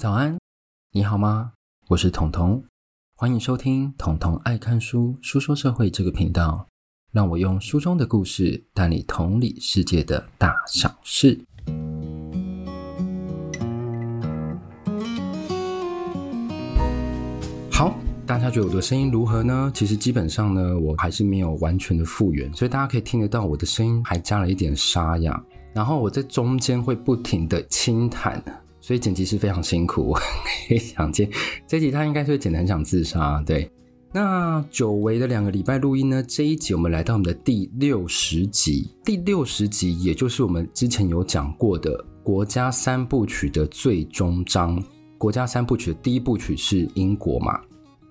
早安，你好吗？我是彤彤，欢迎收听彤彤爱看书书说社会这个频道，让我用书中的故事带你同理世界的大小事。好，大家觉得我的声音如何呢？其实基本上呢，我还是没有完全的复原，所以大家可以听得到我的声音还加了一点沙哑，然后我在中间会不停的轻弹。所以剪辑是非常辛苦，我 可以想见这集他应该是会剪得很想自杀。对，那久违的两个礼拜录音呢，这一集我们来到我们的第六十集，第六十集也就是我们之前有讲过的国家三部曲的最终章。国家三部曲的第一部曲是英国嘛，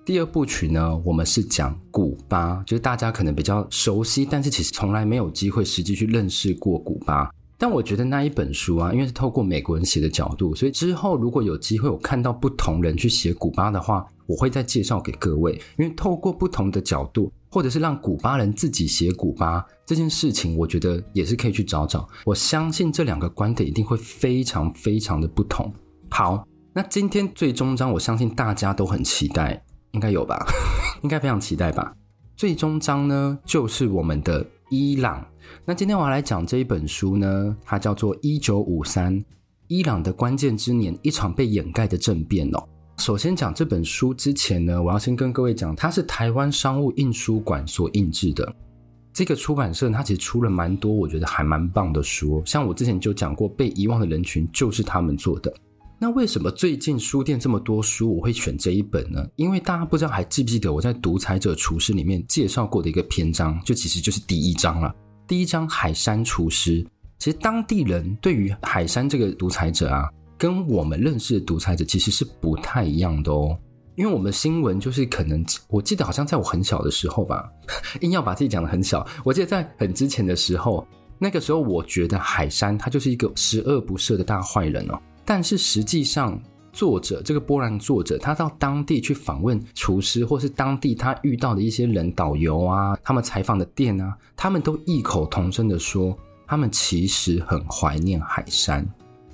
第二部曲呢，我们是讲古巴，就是大家可能比较熟悉，但是其实从来没有机会实际去认识过古巴。但我觉得那一本书啊，因为是透过美国人写的角度，所以之后如果有机会我看到不同人去写古巴的话，我会再介绍给各位。因为透过不同的角度，或者是让古巴人自己写古巴这件事情，我觉得也是可以去找找。我相信这两个观点一定会非常非常的不同。好，那今天最终章，我相信大家都很期待，应该有吧？应该非常期待吧？最终章呢，就是我们的伊朗。那今天我要来讲这一本书呢，它叫做《一九五三：伊朗的关键之年：一场被掩盖的政变》哦。首先讲这本书之前呢，我要先跟各位讲，它是台湾商务印书馆所印制的。这个出版社它其实出了蛮多，我觉得还蛮棒的书。像我之前就讲过，《被遗忘的人群》就是他们做的。那为什么最近书店这么多书，我会选这一本呢？因为大家不知道还记不记得我在《独裁者厨师》里面介绍过的一个篇章，就其实就是第一章了。第一章海山厨师，其实当地人对于海山这个独裁者啊，跟我们认识的独裁者其实是不太一样的哦。因为我们新闻就是可能，我记得好像在我很小的时候吧，硬要把自己讲得很小。我记得在很之前的时候，那个时候我觉得海山他就是一个十恶不赦的大坏人哦。但是实际上，作者这个波兰作者，他到当地去访问厨师，或是当地他遇到的一些人，导游啊，他们采访的店啊，他们都异口同声的说，他们其实很怀念海山。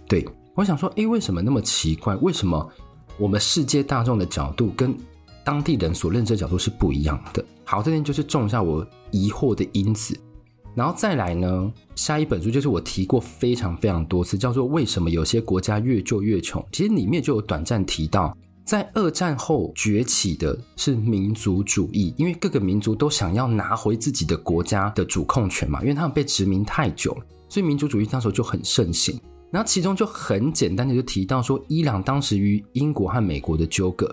对，我想说，诶，为什么那么奇怪？为什么我们世界大众的角度跟当地人所认知的角度是不一样的？好，这边就是种下我疑惑的因子。然后再来呢，下一本书就是我提过非常非常多次，叫做《为什么有些国家越救越穷》。其实里面就有短暂提到，在二战后崛起的是民族主义，因为各个民族都想要拿回自己的国家的主控权嘛，因为他们被殖民太久了，所以民族主义那时候就很盛行。然后其中就很简单的就提到说，伊朗当时与英国和美国的纠葛，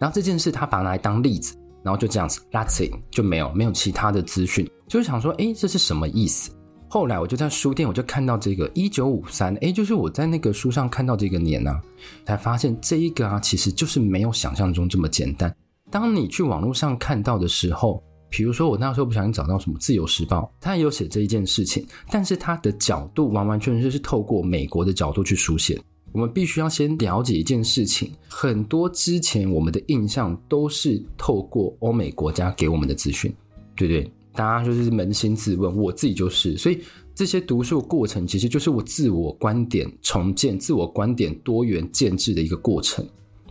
然后这件事他把它来当例子。然后就这样子，That's it，就没有没有其他的资讯，就是想说，诶，这是什么意思？后来我就在书店，我就看到这个一九五三，诶，就是我在那个书上看到这个年啊，才发现这一个啊，其实就是没有想象中这么简单。当你去网络上看到的时候，比如说我那时候不小心找到什么《自由时报》，它也有写这一件事情，但是它的角度完完全全是透过美国的角度去书写。我们必须要先了解一件事情，很多之前我们的印象都是透过欧美国家给我们的资讯，对不对？大家就是扪心自问，我自己就是，所以这些读书过程其实就是我自我观点重建、自我观点多元建制的一个过程。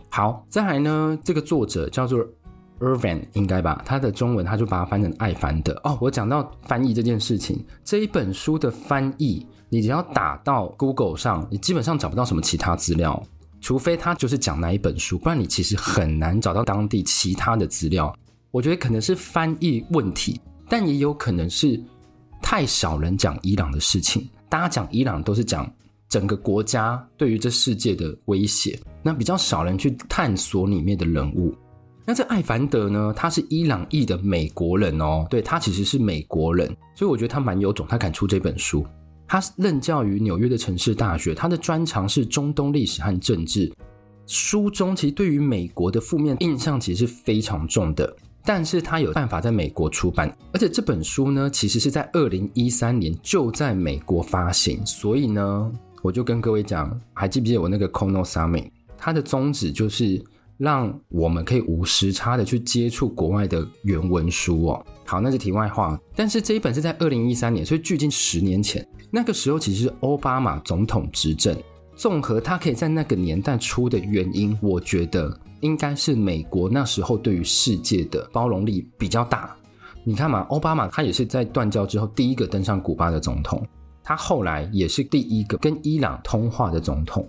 好，再来呢，这个作者叫做 Irvin，应该吧？他的中文他就把它翻成艾凡德。哦，我讲到翻译这件事情，这一本书的翻译。你只要打到 Google 上，你基本上找不到什么其他资料，除非他就是讲哪一本书，不然你其实很难找到当地其他的资料。我觉得可能是翻译问题，但也有可能是太少人讲伊朗的事情。大家讲伊朗都是讲整个国家对于这世界的威胁，那比较少人去探索里面的人物。那这艾凡德呢？他是伊朗裔的美国人哦，对，他其实是美国人，所以我觉得他蛮有种，他敢出这本书。他任教于纽约的城市大学，他的专长是中东历史和政治。书中其实对于美国的负面印象其实是非常重的，但是他有办法在美国出版，而且这本书呢，其实是在二零一三年就在美国发行，所以呢，我就跟各位讲，还记不记得我那个 Kono Summit？它的宗旨就是。让我们可以无时差的去接触国外的原文书哦。好，那是题外话。但是这一本是在二零一三年，所以距今十年前，那个时候其实是奥巴马总统执政，综合他可以在那个年代出的原因，我觉得应该是美国那时候对于世界的包容力比较大。你看嘛，奥巴马他也是在断交之后第一个登上古巴的总统，他后来也是第一个跟伊朗通话的总统。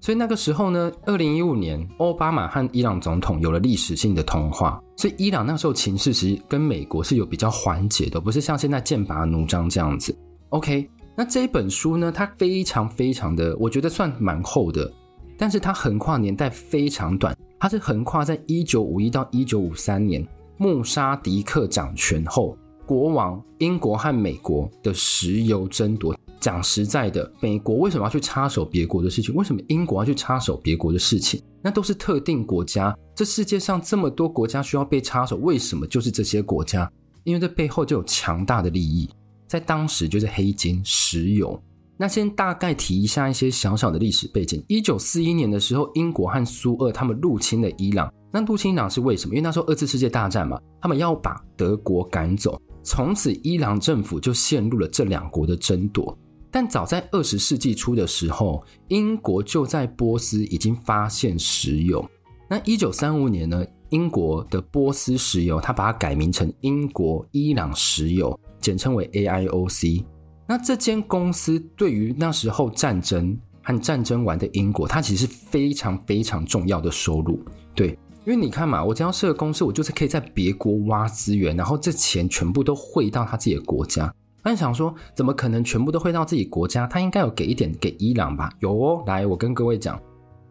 所以那个时候呢，二零一五年，奥巴马和伊朗总统有了历史性的通话。所以伊朗那时候情势其实跟美国是有比较缓解的，不是像现在剑拔弩张这样子。OK，那这一本书呢，它非常非常的，我觉得算蛮厚的，但是它横跨年代非常短，它是横跨在一九五一到一九五三年，穆沙迪克掌权后，国王英国和美国的石油争夺。讲实在的，美国为什么要去插手别国的事情？为什么英国要去插手别国的事情？那都是特定国家。这世界上这么多国家需要被插手，为什么就是这些国家？因为这背后就有强大的利益，在当时就是黑金、石油。那先大概提一下一些小小的历史背景。一九四一年的时候，英国和苏俄他们入侵了伊朗。那入侵伊朗是为什么？因为那时候二次世界大战嘛，他们要把德国赶走。从此，伊朗政府就陷入了这两国的争夺。但早在二十世纪初的时候，英国就在波斯已经发现石油。那一九三五年呢，英国的波斯石油，它把它改名成英国伊朗石油，简称为 AIOC。那这间公司对于那时候战争和战争完的英国，它其实是非常非常重要的收入。对，因为你看嘛，我只要设公司，我就是可以在别国挖资源，然后这钱全部都汇到他自己的国家。他想说，怎么可能全部都汇到自己国家？他应该有给一点给伊朗吧？有哦，来，我跟各位讲，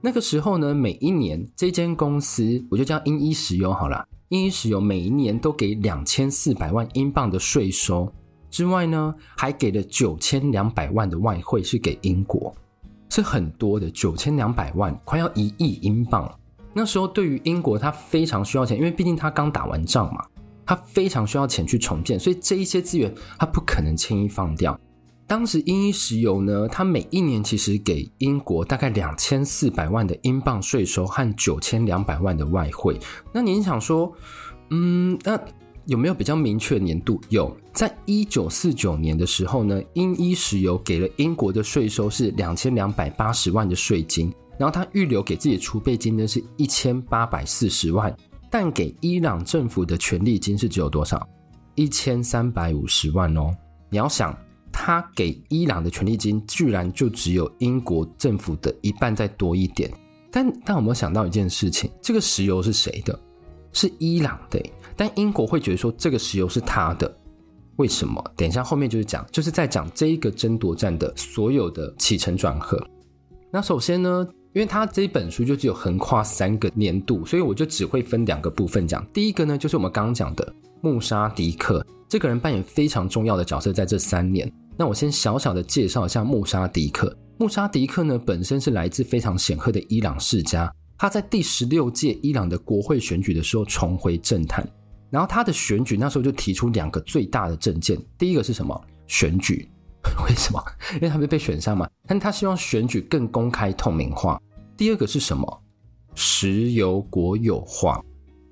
那个时候呢，每一年这间公司，我就叫英伊石油好了。英石油每一年都给两千四百万英镑的税收，之外呢，还给了九千两百万的外汇是给英国，是很多的，九千两百万，快要一亿英镑。那时候对于英国，他非常需要钱，因为毕竟他刚打完仗嘛。他非常需要钱去重建，所以这一些资源他不可能轻易放掉。当时英伊石油呢，它每一年其实给英国大概两千四百万的英镑税收和九千两百万的外汇。那您想说，嗯，那有没有比较明确的年度？有，在一九四九年的时候呢，英伊石油给了英国的税收是两千两百八十万的税金，然后他预留给自己储备金呢是一千八百四十万。但给伊朗政府的权利金是只有多少？一千三百五十万哦。你要想，他给伊朗的权利金居然就只有英国政府的一半再多一点。但但有没有想到一件事情？这个石油是谁的？是伊朗的。但英国会觉得说这个石油是他的，为什么？等一下后面就是讲，就是在讲这一个争夺战的所有的起承转合。那首先呢？因为他这本书就只有横跨三个年度，所以我就只会分两个部分讲。第一个呢，就是我们刚刚讲的穆沙迪克这个人扮演非常重要的角色，在这三年。那我先小小的介绍一下穆沙迪克。穆沙迪克呢，本身是来自非常显赫的伊朗世家，他在第十六届伊朗的国会选举的时候重回政坛。然后他的选举那时候就提出两个最大的政见，第一个是什么？选举。为什么？因为他没被选上嘛。但他希望选举更公开透明化。第二个是什么？石油国有化。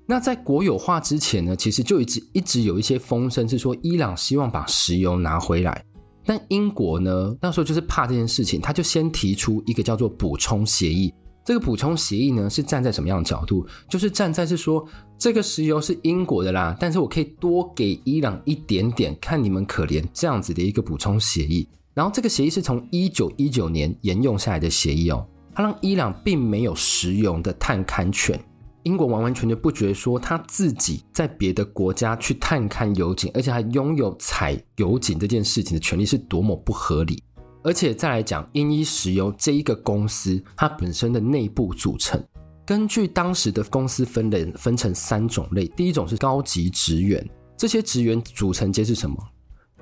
那在国有化之前呢，其实就一直一直有一些风声是说，伊朗希望把石油拿回来。但英国呢，那时候就是怕这件事情，他就先提出一个叫做补充协议。这个补充协议呢，是站在什么样的角度？就是站在是说，这个石油是英国的啦，但是我可以多给伊朗一点点，看你们可怜这样子的一个补充协议。然后这个协议是从一九一九年沿用下来的协议哦，它让伊朗并没有石油的探勘权，英国完完全全不觉得说他自己在别的国家去探勘油井，而且还拥有采油井这件事情的权利是多么不合理。而且再来讲，英伊石油这一个公司，它本身的内部组成，根据当时的公司分类，分成三种类。第一种是高级职员，这些职员组成皆是什么？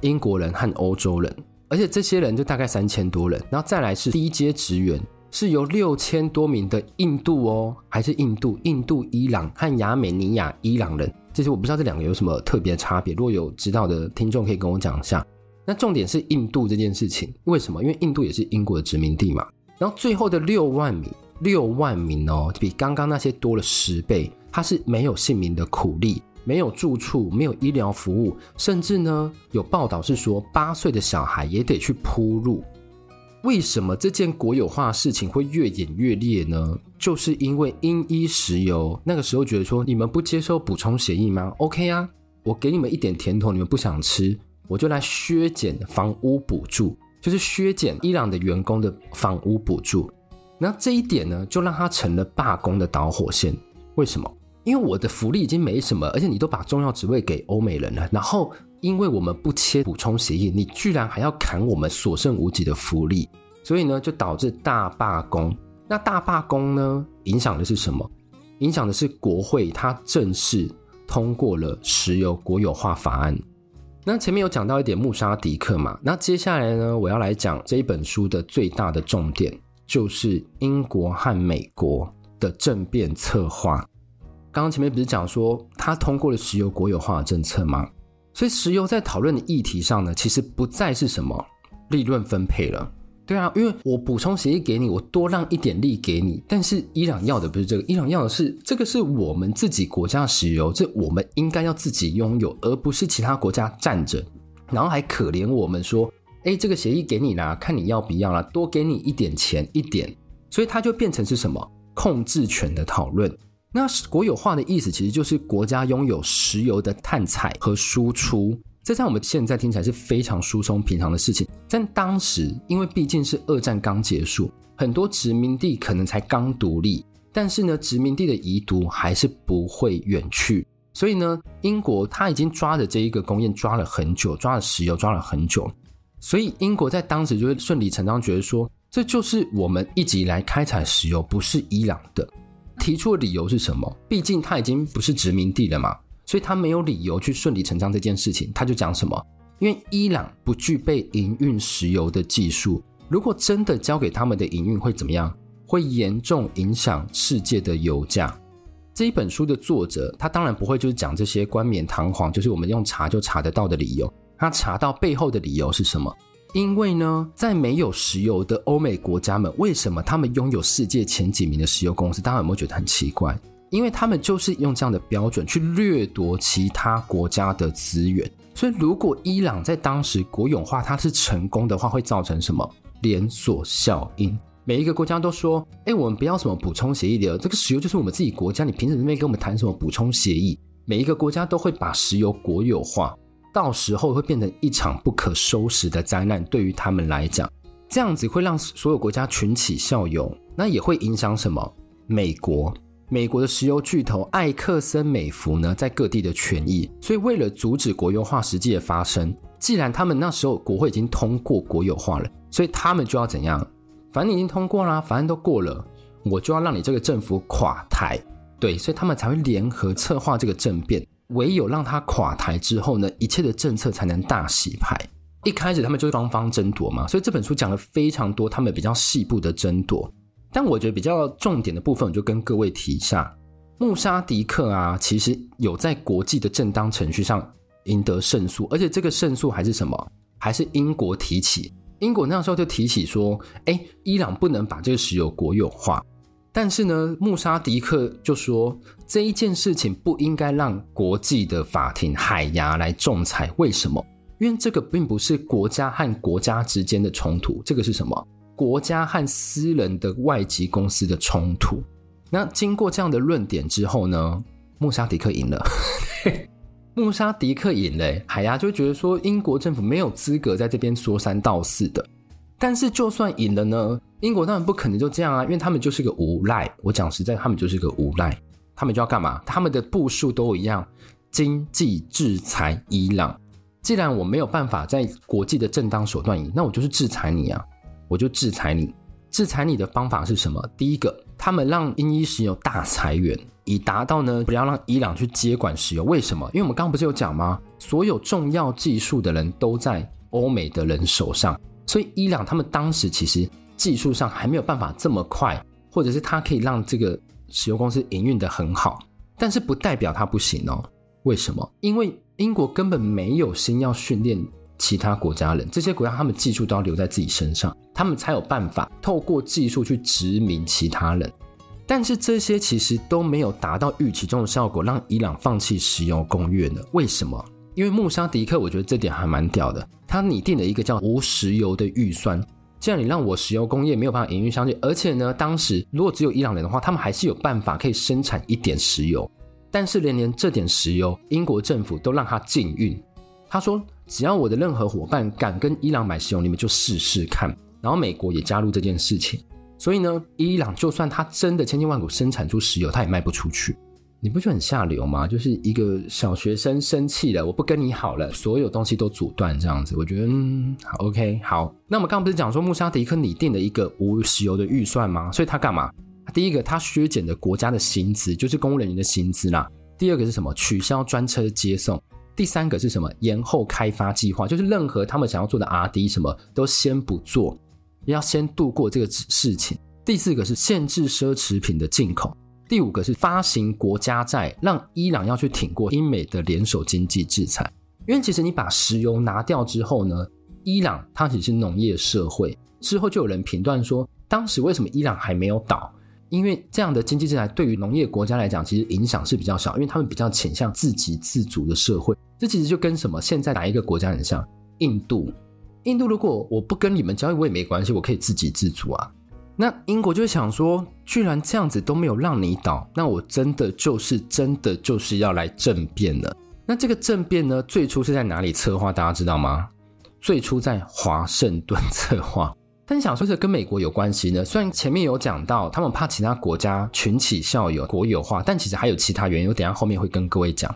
英国人和欧洲人，而且这些人就大概三千多人。然后再来是低阶职员，是由六千多名的印度哦，还是印度、印度、伊朗和亚美尼亚伊朗人。这些我不知道这两个有什么特别的差别，如果有知道的听众可以跟我讲一下。那重点是印度这件事情，为什么？因为印度也是英国的殖民地嘛。然后最后的六万名，六万名哦，比刚刚那些多了十倍。他是没有姓名的苦力，没有住处，没有医疗服务，甚至呢有报道是说八岁的小孩也得去铺路。为什么这件国有化事情会越演越烈呢？就是因为英伊石油那个时候觉得说，你们不接受补充协议吗？OK 啊，我给你们一点甜头，你们不想吃，我就来削减房屋补助，就是削减伊朗的员工的房屋补助。那这一点呢，就让他成了罢工的导火线。为什么？因为我的福利已经没什么，而且你都把重要职位给欧美人了，然后。因为我们不签补充协议，你居然还要砍我们所剩无几的福利，所以呢，就导致大罢工。那大罢工呢，影响的是什么？影响的是国会它正式通过了石油国有化法案。那前面有讲到一点穆沙迪克嘛，那接下来呢，我要来讲这一本书的最大的重点，就是英国和美国的政变策划。刚刚前面不是讲说他通过了石油国有化的政策吗？所以，石油在讨论的议题上呢，其实不再是什么利润分配了。对啊，因为我补充协议给你，我多让一点利给你，但是伊朗要的不是这个，伊朗要的是这个是我们自己国家的石油，这我们应该要自己拥有，而不是其他国家占着，然后还可怜我们说，哎，这个协议给你啦，看你要不要啦，多给你一点钱一点，所以它就变成是什么控制权的讨论。那国有化的意思，其实就是国家拥有石油的探采和输出。这在我们现在听起来是非常疏松平常的事情，但当时因为毕竟是二战刚结束，很多殖民地可能才刚独立，但是呢，殖民地的遗毒还是不会远去。所以呢，英国他已经抓着这一个工业抓了很久，抓了石油抓了很久，所以英国在当时就会顺理成章觉得说，这就是我们一直以来开采石油，不是伊朗的。提出的理由是什么？毕竟他已经不是殖民地了嘛，所以他没有理由去顺理成章这件事情。他就讲什么？因为伊朗不具备营运石油的技术，如果真的交给他们的营运会怎么样？会严重影响世界的油价。这一本书的作者，他当然不会就是讲这些冠冕堂皇，就是我们用查就查得到的理由。他查到背后的理由是什么？因为呢，在没有石油的欧美国家们，为什么他们拥有世界前几名的石油公司？大家有没有觉得很奇怪？因为他们就是用这样的标准去掠夺其他国家的资源。所以，如果伊朗在当时国有化它是成功的话，会造成什么连锁效应？每一个国家都说：“哎，我们不要什么补充协议的，这个石油就是我们自己国家，你凭什么跟我们谈什么补充协议？”每一个国家都会把石油国有化。到时候会变成一场不可收拾的灾难，对于他们来讲，这样子会让所有国家群起效尤，那也会影响什么？美国，美国的石油巨头艾克森美孚呢，在各地的权益，所以为了阻止国有化实际的发生，既然他们那时候国会已经通过国有化了，所以他们就要怎样？反正已经通过啦，反正都过了，我就要让你这个政府垮台，对，所以他们才会联合策划这个政变。唯有让他垮台之后呢，一切的政策才能大洗牌。一开始他们就是双方争夺嘛，所以这本书讲了非常多他们比较细部的争夺。但我觉得比较重点的部分，我就跟各位提一下：穆沙迪克啊，其实有在国际的正当程序上赢得胜诉，而且这个胜诉还是什么？还是英国提起。英国那时候就提起说，哎，伊朗不能把这个石油国有化。但是呢，穆沙迪克就说这一件事情不应该让国际的法庭海牙来仲裁。为什么？因为这个并不是国家和国家之间的冲突，这个是什么？国家和私人的外籍公司的冲突。那经过这样的论点之后呢，穆沙迪克赢了。穆沙迪克赢了，海牙就觉得说英国政府没有资格在这边说三道四的。但是就算赢了呢，英国当然不可能就这样啊，因为他们就是个无赖。我讲实在，他们就是个无赖，他们就要干嘛？他们的步数都一样，经济制裁伊朗。既然我没有办法在国际的正当手段赢，那我就是制裁你啊，我就制裁你。制裁你的方法是什么？第一个，他们让英伊石油大裁员，以达到呢不要让伊朗去接管石油。为什么？因为我们刚刚不是有讲吗？所有重要技术的人都在欧美的人手上。所以伊朗他们当时其实技术上还没有办法这么快，或者是它可以让这个石油公司营运得很好，但是不代表它不行哦。为什么？因为英国根本没有心要训练其他国家人，这些国家他们技术都要留在自己身上，他们才有办法透过技术去殖民其他人。但是这些其实都没有达到预期中的效果，让伊朗放弃石油公约呢？为什么？因为穆沙迪克，我觉得这点还蛮屌的。他拟定了一个叫无石油的预算，既然你让我石油工业没有办法营运上去，而且呢，当时如果只有伊朗人的话，他们还是有办法可以生产一点石油。但是连连这点石油，英国政府都让他禁运。他说，只要我的任何伙伴敢跟伊朗买石油，你们就试试看。然后美国也加入这件事情。所以呢，伊朗就算他真的千辛万苦生产出石油，他也卖不出去。你不觉得很下流吗？就是一个小学生生气了，我不跟你好了，所有东西都阻断这样子。我觉得，嗯，好，OK，好。那我们刚刚不是讲说穆沙迪克拟定了一个无石油的预算吗？所以他干嘛？第一个，他削减了国家的薪资，就是公务人员的薪资啦。第二个是什么？取消专车接送。第三个是什么？延后开发计划，就是任何他们想要做的 R&D 什么都先不做，要先度过这个事情。第四个是限制奢侈品的进口。第五个是发行国家债，让伊朗要去挺过英美的联手经济制裁。因为其实你把石油拿掉之后呢，伊朗它只是农业社会。之后就有人评断说，当时为什么伊朗还没有倒？因为这样的经济制裁对于农业国家来讲，其实影响是比较小，因为他们比较倾向自给自足的社会。这其实就跟什么现在哪一个国家很像？印度。印度如果我不跟你们交易，我也没关系，我可以自给自足啊。那英国就想说，居然这样子都没有让你倒，那我真的就是真的就是要来政变了。那这个政变呢，最初是在哪里策划？大家知道吗？最初在华盛顿策划。但想说这跟美国有关系呢？虽然前面有讲到，他们怕其他国家群起效尤、国有化，但其实还有其他原因，我等下后面会跟各位讲。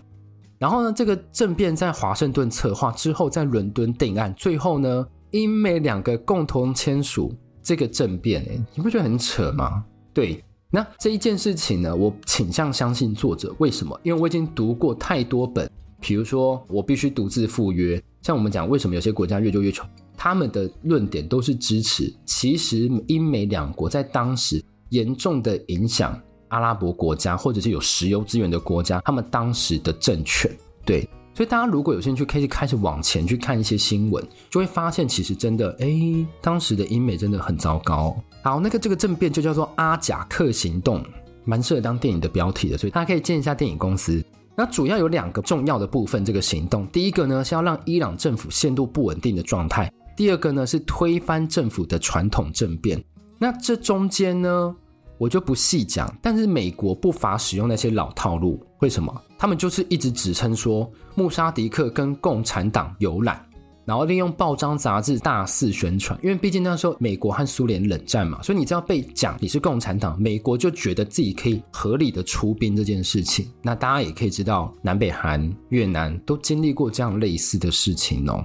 然后呢，这个政变在华盛顿策划之后，在伦敦定案，最后呢，英美两个共同签署。这个政变，哎，你不觉得很扯吗？对，那这一件事情呢，我倾向相信作者。为什么？因为我已经读过太多本，比如说我必须独自赴约。像我们讲，为什么有些国家越救越穷？他们的论点都是支持。其实英美两国在当时严重的影响阿拉伯国家，或者是有石油资源的国家，他们当时的政权，对。所以大家如果有兴趣，可以开始往前去看一些新闻，就会发现其实真的，哎，当时的英美真的很糟糕。好，那个这个政变就叫做阿贾克行动，蛮适合当电影的标题的，所以大家可以见一下电影公司。那主要有两个重要的部分，这个行动，第一个呢是要让伊朗政府陷入不稳定的状态，第二个呢是推翻政府的传统政变。那这中间呢，我就不细讲，但是美国不乏使用那些老套路。为什么？他们就是一直指称说穆沙迪克跟共产党有染，然后利用报章杂志大肆宣传。因为毕竟那时候美国和苏联冷战嘛，所以你只要被讲你是共产党，美国就觉得自己可以合理的出兵这件事情。那大家也可以知道，南北韩、越南都经历过这样类似的事情哦。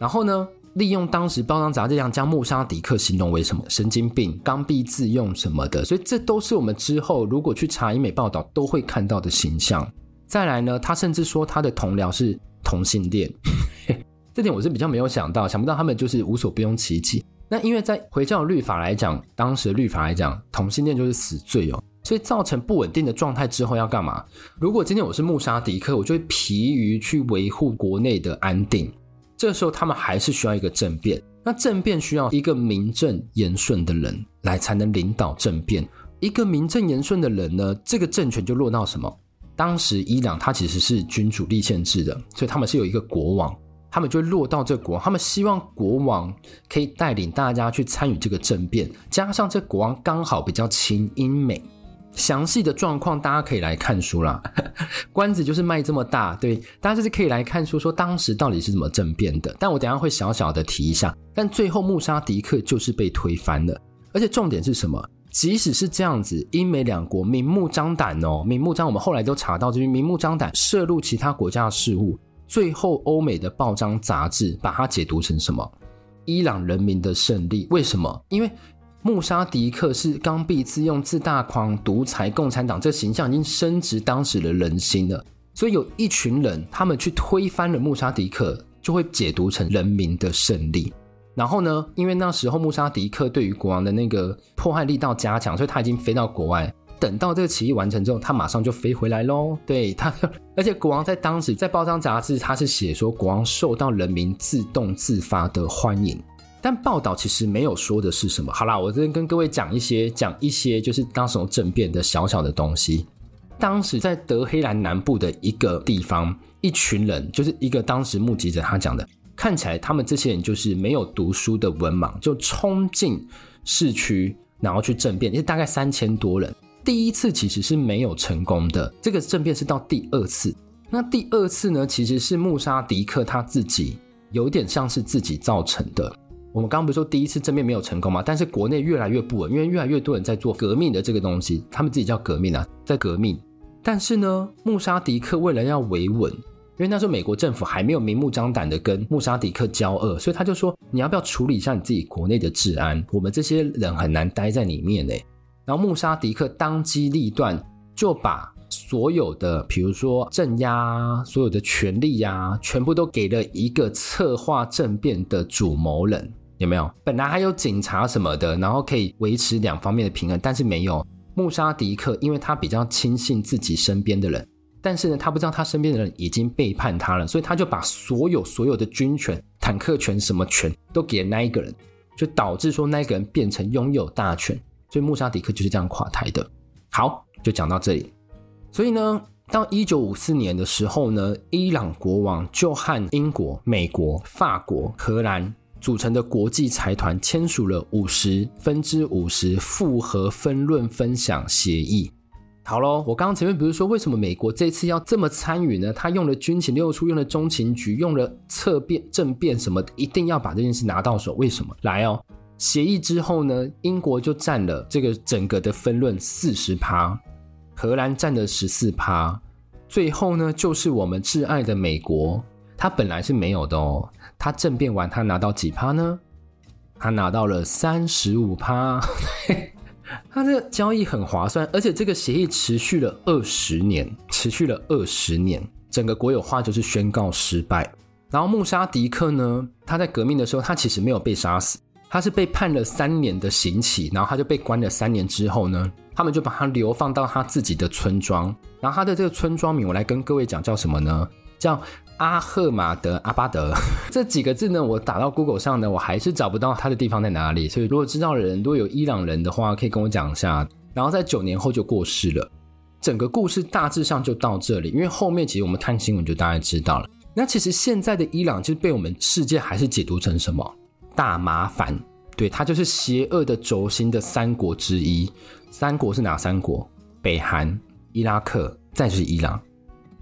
然后呢，利用当时报章杂志这样将穆沙迪克形容为什么神经病、刚愎自用什么的，所以这都是我们之后如果去查英美报道都会看到的形象。再来呢，他甚至说他的同僚是同性恋，这点我是比较没有想到，想不到他们就是无所不用其极。那因为在回教律法来讲，当时的律法来讲，同性恋就是死罪哦，所以造成不稳定的状态之后要干嘛？如果今天我是穆沙迪克，我就会疲于去维护国内的安定。这时候他们还是需要一个政变，那政变需要一个名正言顺的人来才能领导政变。一个名正言顺的人呢，这个政权就落到什么？当时伊朗它其实是君主立宪制的，所以他们是有一个国王，他们就落到这国王，他们希望国王可以带领大家去参与这个政变，加上这国王刚好比较亲英美。详细的状况大家可以来看书啦，关子就是卖这么大，对，大家就是可以来看书，说当时到底是怎么政变的。但我等一下会小小的提一下，但最后穆沙迪克就是被推翻了，而且重点是什么？即使是这样子，英美两国明目张胆哦，明目张，我们后来都查到，就是明目张胆涉入其他国家的事务，最后欧美的报章杂志把它解读成什么？伊朗人民的胜利？为什么？因为。穆沙迪克是刚愎自用、自大狂、独裁共产党，这形象已经深植当时的人心了。所以有一群人，他们去推翻了穆沙迪克，就会解读成人民的胜利。然后呢，因为那时候穆沙迪克对于国王的那个迫害力道加强，所以他已经飞到国外。等到这个起义完成之后，他马上就飞回来喽。对他，而且国王在当时在报章杂志，他是写说国王受到人民自动自发的欢迎。但报道其实没有说的是什么。好啦，我这边跟各位讲一些，讲一些就是当时政变的小小的东西。当时在德黑兰南部的一个地方，一群人，就是一个当时目击者他讲的，看起来他们这些人就是没有读书的文盲，就冲进市区，然后去政变，也大概三千多人。第一次其实是没有成功的，这个政变是到第二次。那第二次呢，其实是穆沙迪克他自己有点像是自己造成的。我们刚刚不是说第一次政变没有成功吗？但是国内越来越不稳，因为越来越多人在做革命的这个东西，他们自己叫革命啊，在革命。但是呢，穆沙迪克为了要维稳，因为那时候美国政府还没有明目张胆的跟穆沙迪克交恶，所以他就说：“你要不要处理一下你自己国内的治安？我们这些人很难待在里面呢。”然后穆沙迪克当机立断，就把所有的，比如说镇压所有的权力呀，全部都给了一个策划政变的主谋人，有没有？本来还有警察什么的，然后可以维持两方面的平衡，但是没有。穆沙迪克，因为他比较轻信自己身边的人，但是呢，他不知道他身边的人已经背叛他了，所以他就把所有所有的军权、坦克权什么权都给了那一个人，就导致说那一个人变成拥有大权。所以穆沙迪克就是这样垮台的。好，就讲到这里。所以呢，到一九五四年的时候呢，伊朗国王就和英国、美国、法国、荷兰组成的国际财团签署了五十分之五十复合分论分享协议。好喽，我刚刚前面不是说为什么美国这次要这么参与呢？他用了军情六处，用了中情局，用了策变政变什么，一定要把这件事拿到手。为什么？来哦。协议之后呢，英国就占了这个整个的分论四十趴，荷兰占了十四趴，最后呢，就是我们挚爱的美国，他本来是没有的哦，他政变完他拿到几趴呢？他拿到了三十五趴，他这个交易很划算，而且这个协议持续了二十年，持续了二十年，整个国有化就是宣告失败。然后穆沙迪克呢，他在革命的时候，他其实没有被杀死。他是被判了三年的刑期，然后他就被关了三年之后呢，他们就把他流放到他自己的村庄，然后他的这个村庄名我来跟各位讲叫什么呢？叫阿赫马德阿巴德 这几个字呢，我打到 Google 上呢，我还是找不到他的地方在哪里，所以如果知道的人，如果有伊朗人的话，可以跟我讲一下。然后在九年后就过世了，整个故事大致上就到这里，因为后面其实我们看新闻就大概知道了。那其实现在的伊朗就是被我们世界还是解读成什么？大麻烦，对，它就是邪恶的轴心的三国之一。三国是哪三国？北韩、伊拉克，再就是伊朗。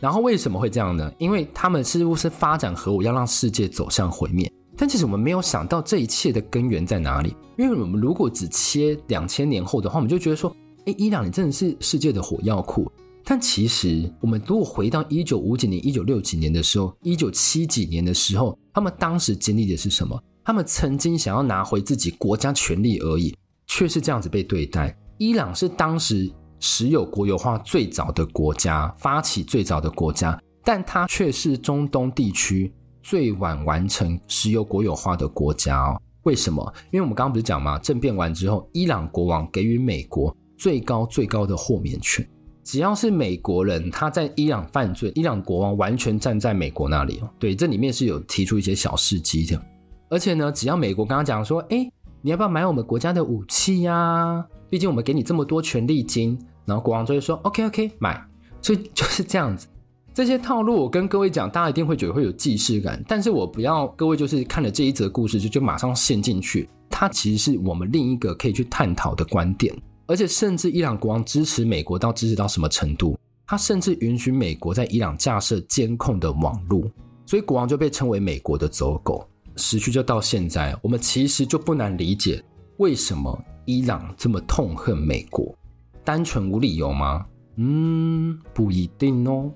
然后为什么会这样呢？因为他们似乎是发展核武，要让世界走向毁灭。但其实我们没有想到这一切的根源在哪里。因为我们如果只切两千年后的话，我们就觉得说，哎，伊朗你真的是世界的火药库。但其实我们如果回到一九五几年、一九六几年的时候、一九七几年的时候，他们当时经历的是什么？他们曾经想要拿回自己国家权力而已，却是这样子被对待。伊朗是当时石油国有化最早的国家，发起最早的国家，但它却是中东地区最晚完成石油国有化的国家哦。为什么？因为我们刚刚不是讲嘛，政变完之后，伊朗国王给予美国最高最高的豁免权，只要是美国人他在伊朗犯罪，伊朗国王完全站在美国那里哦。对，这里面是有提出一些小事迹的。而且呢，只要美国刚刚讲说，哎，你要不要买我们国家的武器呀？毕竟我们给你这么多权利金，然后国王就会说，OK OK，买。所以就是这样子，这些套路我跟各位讲，大家一定会觉得会有既视感。但是我不要各位就是看了这一则故事就就马上陷进去，它其实是我们另一个可以去探讨的观点。而且甚至伊朗国王支持美国到支持到什么程度？他甚至允许美国在伊朗架设监控的网路，所以国王就被称为美国的走狗。时序就到现在，我们其实就不难理解为什么伊朗这么痛恨美国，单纯无理由吗？嗯，不一定哦。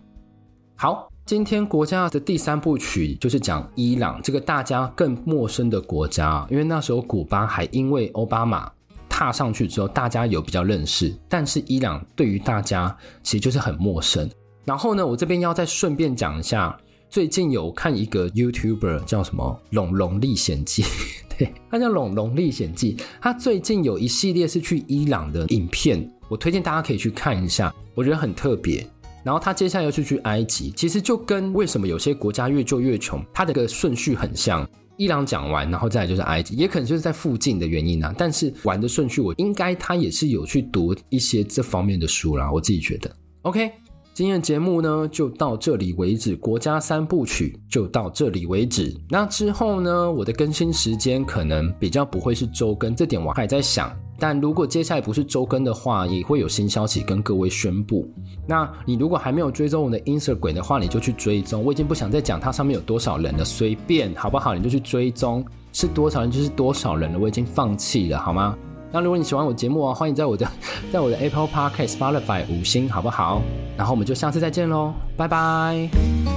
好，今天国家的第三部曲就是讲伊朗这个大家更陌生的国家，因为那时候古巴还因为奥巴马踏上去之后，大家有比较认识，但是伊朗对于大家其实就是很陌生。然后呢，我这边要再顺便讲一下。最近有看一个 YouTuber 叫什么《龙龙历险记》，对，他叫《龙龙历险记》。他最近有一系列是去伊朗的影片，我推荐大家可以去看一下，我觉得很特别。然后他接下来又是去埃及，其实就跟为什么有些国家越救越穷，它的个顺序很像。伊朗讲完，然后再来就是埃及，也可能就是在附近的原因啊。但是玩的顺序，我应该他也是有去读一些这方面的书啦，我自己觉得。OK。今天的节目呢，就到这里为止。国家三部曲就到这里为止。那之后呢，我的更新时间可能比较不会是周更，这点我还在想。但如果接下来不是周更的话，也会有新消息跟各位宣布。那你如果还没有追踪我的 Instagram 的话，你就去追踪。我已经不想再讲它上面有多少人了，随便好不好？你就去追踪，是多少人就是多少人了。我已经放弃了，好吗？那如果你喜欢我节目啊，欢迎在我的 在我的 Apple Podcast、Spotify 五星，好不好？然后我们就下次再见喽，拜拜。